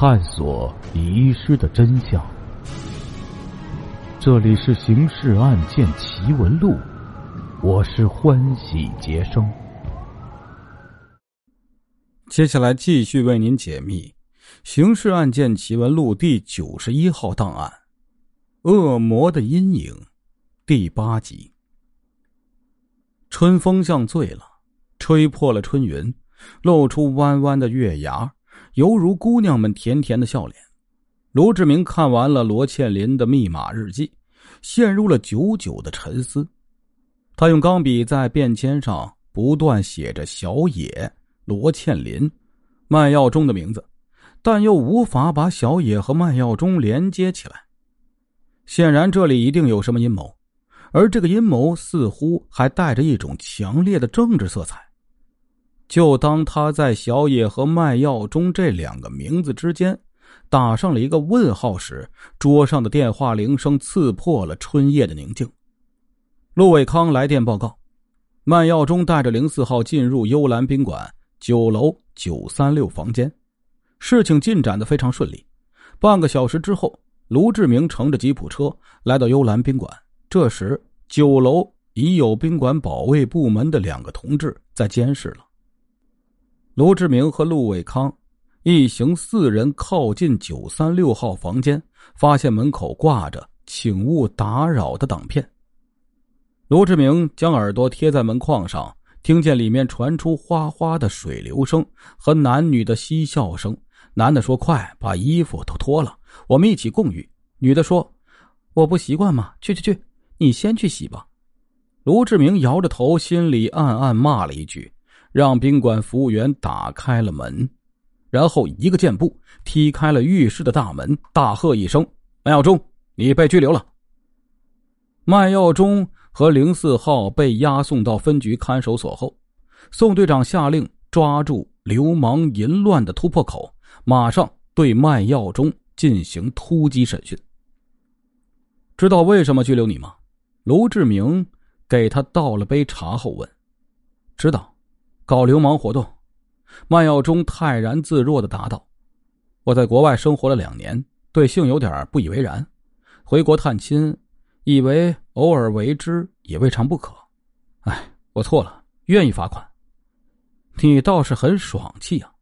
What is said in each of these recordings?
探索遗失的真相。这里是《刑事案件奇闻录》，我是欢喜杰生。接下来继续为您解密《刑事案件奇闻录》第九十一号档案《恶魔的阴影》第八集。春风像醉了，吹破了春云，露出弯弯的月牙。犹如姑娘们甜甜的笑脸。卢志明看完了罗倩林的密码日记，陷入了久久的沉思。他用钢笔在便签上不断写着小野、罗倩林、麦耀忠的名字，但又无法把小野和麦耀忠连接起来。显然，这里一定有什么阴谋，而这个阴谋似乎还带着一种强烈的政治色彩。就当他在小野和麦耀忠这两个名字之间打上了一个问号时，桌上的电话铃声刺破了春夜的宁静。陆伟康来电报告，麦耀忠带着零四号进入幽兰宾馆九楼九三六房间，事情进展的非常顺利。半个小时之后，卢志明乘着吉普车来到幽兰宾馆，这时九楼已有宾馆保卫部门的两个同志在监视了。卢志明和陆伟康一行四人靠近九三六号房间，发现门口挂着“请勿打扰”的挡片。卢志明将耳朵贴在门框上，听见里面传出哗哗的水流声和男女的嬉笑声。男的说：“快把衣服都脱了，我们一起共浴。”女的说：“我不习惯嘛，去去去，你先去洗吧。”卢志明摇着头，心里暗暗骂了一句。让宾馆服务员打开了门，然后一个箭步踢开了浴室的大门，大喝一声：“麦耀忠，你被拘留了。”麦耀忠和零四号被押送到分局看守所后，宋队长下令抓住流氓淫乱的突破口，马上对麦耀忠进行突击审讯。知道为什么拘留你吗？卢志明给他倒了杯茶后问：“知道。”搞流氓活动，麦耀忠泰然自若的答道：“我在国外生活了两年，对性有点不以为然。回国探亲，以为偶尔为之也未尝不可。哎，我错了，愿意罚款。你倒是很爽气啊！”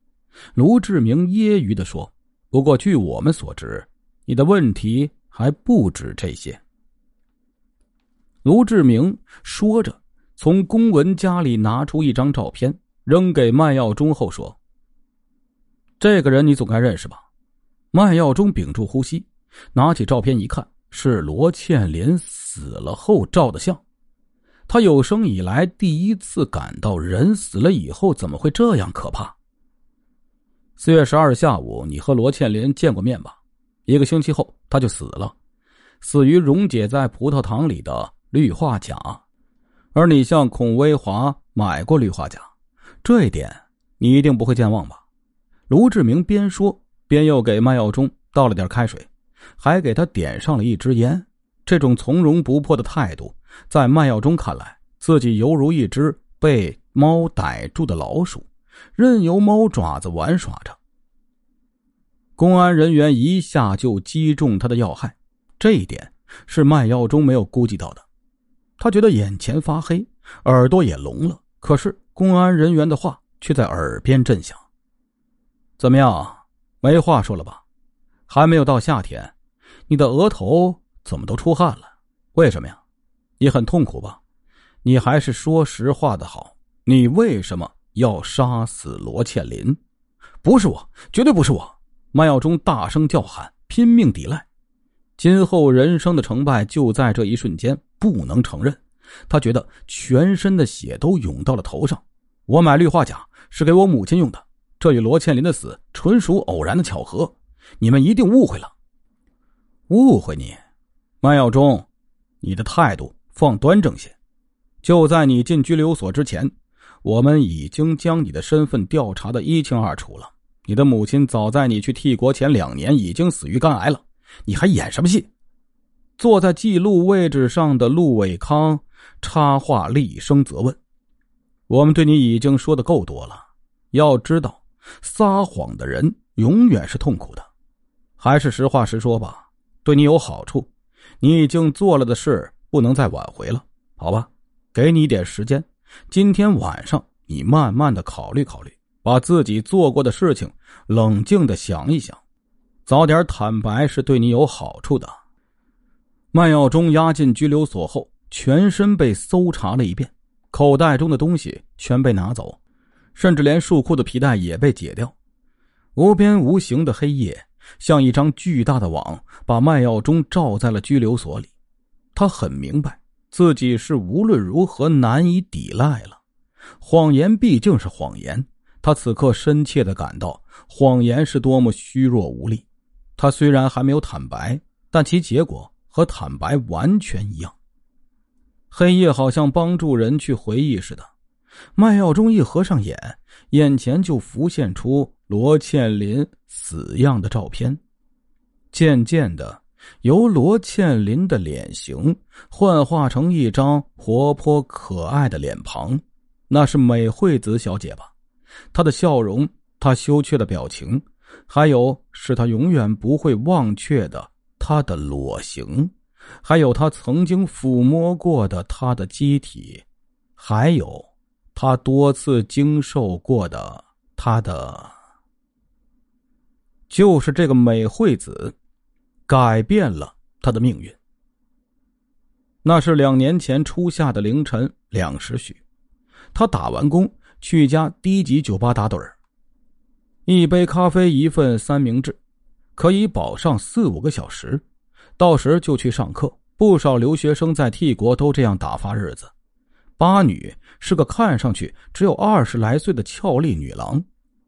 卢志明揶揄的说。“不过据我们所知，你的问题还不止这些。”卢志明说着。从公文夹里拿出一张照片，扔给麦耀忠后说：“这个人你总该认识吧？”麦耀忠屏住呼吸，拿起照片一看，是罗倩莲死了后照的相。他有生以来第一次感到人死了以后怎么会这样可怕。四月十二日下午，你和罗倩莲见过面吧？一个星期后，他就死了，死于溶解在葡萄糖里的氯化钾。而你向孔威华买过氯化钾，这一点你一定不会健忘吧？卢志明边说边又给麦耀忠倒了点开水，还给他点上了一支烟。这种从容不迫的态度，在麦耀忠看来，自己犹如一只被猫逮住的老鼠，任由猫爪子玩耍着。公安人员一下就击中他的要害，这一点是麦耀忠没有估计到的。他觉得眼前发黑，耳朵也聋了。可是公安人员的话却在耳边震响：“怎么样，没话说了吧？还没有到夏天，你的额头怎么都出汗了？为什么呀？你很痛苦吧？你还是说实话的好。你为什么要杀死罗倩林？不是我，绝对不是我！”麦耀忠大声叫喊，拼命抵赖。今后人生的成败就在这一瞬间。不能承认，他觉得全身的血都涌到了头上。我买氯化钾是给我母亲用的，这与罗倩林的死纯属偶然的巧合。你们一定误会了，误会你，麦耀忠，你的态度放端正些。就在你进拘留所之前，我们已经将你的身份调查的一清二楚了。你的母亲早在你去替国前两年已经死于肝癌了，你还演什么戏？坐在记录位置上的陆伟康插话，厉声责问：“我们对你已经说的够多了。要知道，撒谎的人永远是痛苦的。还是实话实说吧，对你有好处。你已经做了的事不能再挽回了，好吧？给你一点时间，今天晚上你慢慢的考虑考虑，把自己做过的事情冷静的想一想，早点坦白是对你有好处的。麦耀忠押进拘留所后，全身被搜查了一遍，口袋中的东西全被拿走，甚至连束裤的皮带也被解掉。无边无形的黑夜像一张巨大的网，把麦耀忠罩在了拘留所里。他很明白自己是无论如何难以抵赖了。谎言毕竟是谎言，他此刻深切的感到谎言是多么虚弱无力。他虽然还没有坦白，但其结果。和坦白完全一样。黑夜好像帮助人去回忆似的。麦耀忠一合上眼，眼前就浮现出罗倩林死样的照片。渐渐的，由罗倩林的脸型幻化成一张活泼可爱的脸庞，那是美惠子小姐吧？她的笑容，她羞怯的表情，还有是她永远不会忘却的。他的裸形，还有他曾经抚摸过的他的机体，还有他多次经受过的他的，就是这个美惠子，改变了他的命运。那是两年前初夏的凌晨两时许，他打完工去一家低级酒吧打盹儿，一杯咖啡，一份三明治。可以保上四五个小时，到时就去上课。不少留学生在 T 国都这样打发日子。八女是个看上去只有二十来岁的俏丽女郎，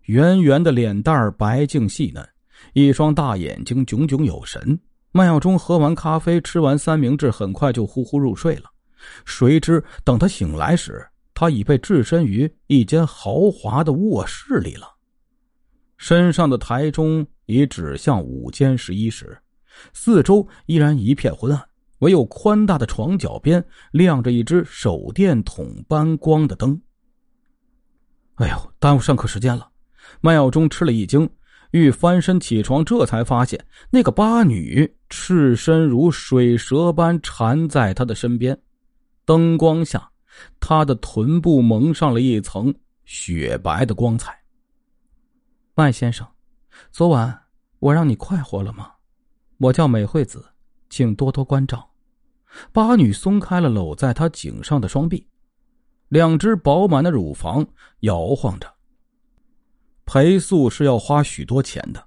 圆圆的脸蛋白净细嫩，一双大眼睛炯炯有神。麦耀忠喝完咖啡，吃完三明治，很快就呼呼入睡了。谁知等他醒来时，他已被置身于一间豪华的卧室里了，身上的台钟。已指向午间十一时，四周依然一片昏暗，唯有宽大的床脚边亮着一只手电筒般光的灯。哎呦，耽误上课时间了！麦耀忠吃了一惊，欲翻身起床，这才发现那个八女赤身如水蛇般缠在他的身边，灯光下，他的臀部蒙上了一层雪白的光彩。麦先生。昨晚我让你快活了吗？我叫美惠子，请多多关照。八女松开了搂在他颈上的双臂，两只饱满的乳房摇晃着。陪宿是要花许多钱的，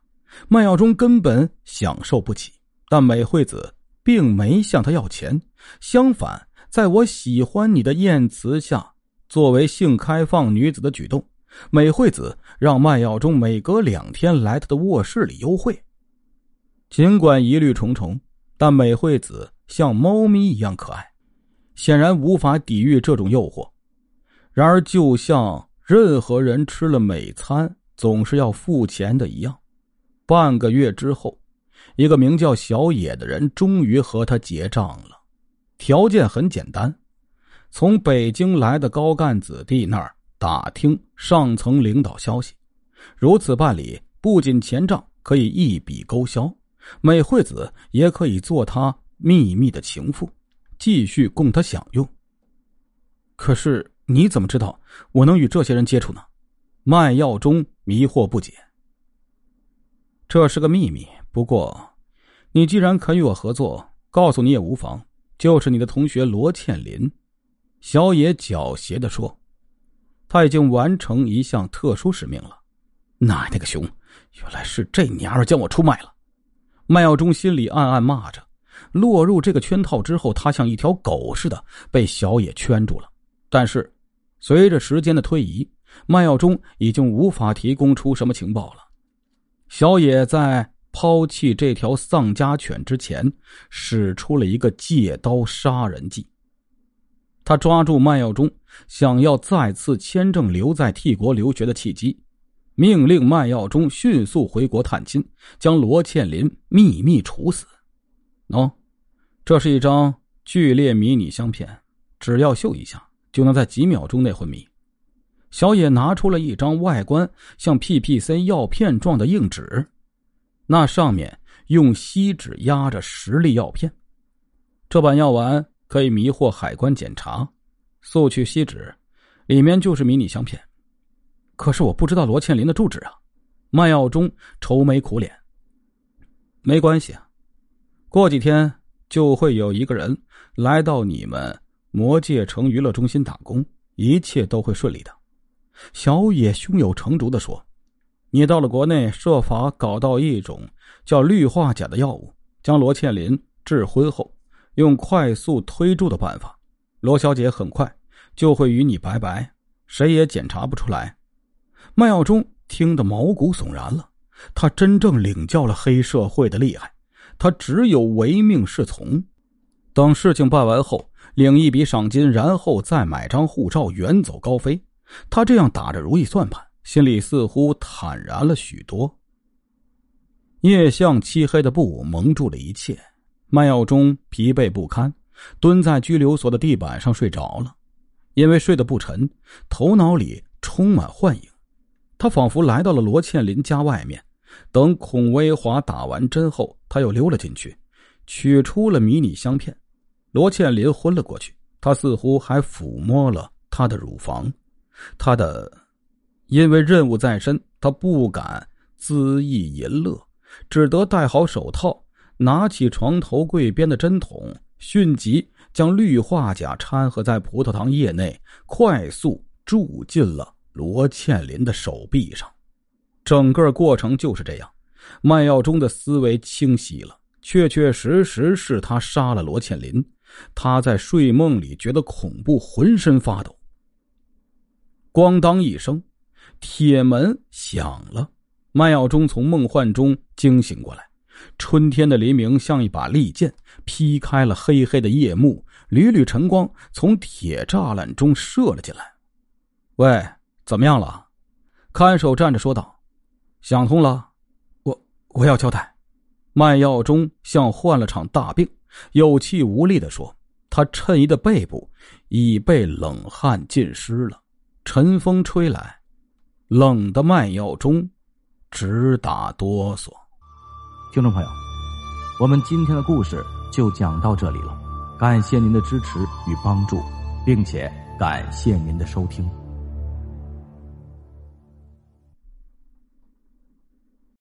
麦耀忠根本享受不起。但美惠子并没向他要钱，相反，在我喜欢你的艳词下，作为性开放女子的举动。美惠子让麦耀忠每隔两天来他的卧室里幽会。尽管疑虑重重，但美惠子像猫咪一样可爱，显然无法抵御这种诱惑。然而，就像任何人吃了美餐总是要付钱的一样，半个月之后，一个名叫小野的人终于和他结账了。条件很简单，从北京来的高干子弟那儿。打听上层领导消息，如此办理，不仅钱账可以一笔勾销，美惠子也可以做他秘密的情妇，继续供他享用。可是你怎么知道我能与这些人接触呢？卖药中迷惑不解。这是个秘密，不过你既然肯与我合作，告诉你也无妨。就是你的同学罗倩林，小野狡黠的说。他已经完成一项特殊使命了，奶奶个熊！原来是这娘们将我出卖了。麦耀忠心里暗暗骂着。落入这个圈套之后，他像一条狗似的被小野圈住了。但是，随着时间的推移，麦耀忠已经无法提供出什么情报了。小野在抛弃这条丧家犬之前，使出了一个借刀杀人计。他抓住麦耀中想要再次签证留在 T 国留学的契机，命令麦耀中迅速回国探亲，将罗倩林秘密处死。喏，这是一张剧烈迷你相片，只要秀一下，就能在几秒钟内昏迷。小野拿出了一张外观像 PPC 药片状的硬纸，那上面用锡纸压着十粒药片。这版药丸可以迷惑海关检查，速去锡纸，里面就是迷你香片。可是我不知道罗倩林的住址啊！卖药中愁眉苦脸。没关系啊，过几天就会有一个人来到你们魔界城娱乐中心打工，一切都会顺利的。小野胸有成竹的说：“你到了国内，设法搞到一种叫氯化钾的药物，将罗倩林致昏后，用快速推注的办法，罗小姐很快就会与你拜拜，谁也检查不出来。”麦耀忠听得毛骨悚然了，他真正领教了黑社会的厉害，他只有唯命是从。等事情办完后，领一笔赏金，然后再买张护照远走高飞。他这样打着如意算盘，心里似乎坦然了许多。夜像漆黑的布蒙住了一切，麦耀忠疲惫不堪，蹲在拘留所的地板上睡着了。因为睡得不沉，头脑里充满幻影。他仿佛来到了罗倩林家外面，等孔威华打完针后，他又溜了进去，取出了迷你香片。罗倩林昏了过去，他似乎还抚摸了他的乳房，他的，因为任务在身，他不敢恣意淫乐，只得戴好手套，拿起床头柜边的针筒，迅即将氯化钾掺和在葡萄糖液内，快速注进了。罗倩林的手臂上，整个过程就是这样。卖药中的思维清晰了，确确实实是他杀了罗倩林。他在睡梦里觉得恐怖，浑身发抖。咣当一声，铁门响了。卖药中从梦幻中惊醒过来。春天的黎明像一把利剑，劈开了黑黑的夜幕，缕缕晨光从铁栅栏中射了进来。喂。怎么样了？看守站着说道：“想通了，我我要交代。”卖药中像患了场大病，有气无力的说：“他衬衣的背部已被冷汗浸湿了，晨风吹来，冷的卖药中直打哆嗦。”听众朋友，我们今天的故事就讲到这里了，感谢您的支持与帮助，并且感谢您的收听。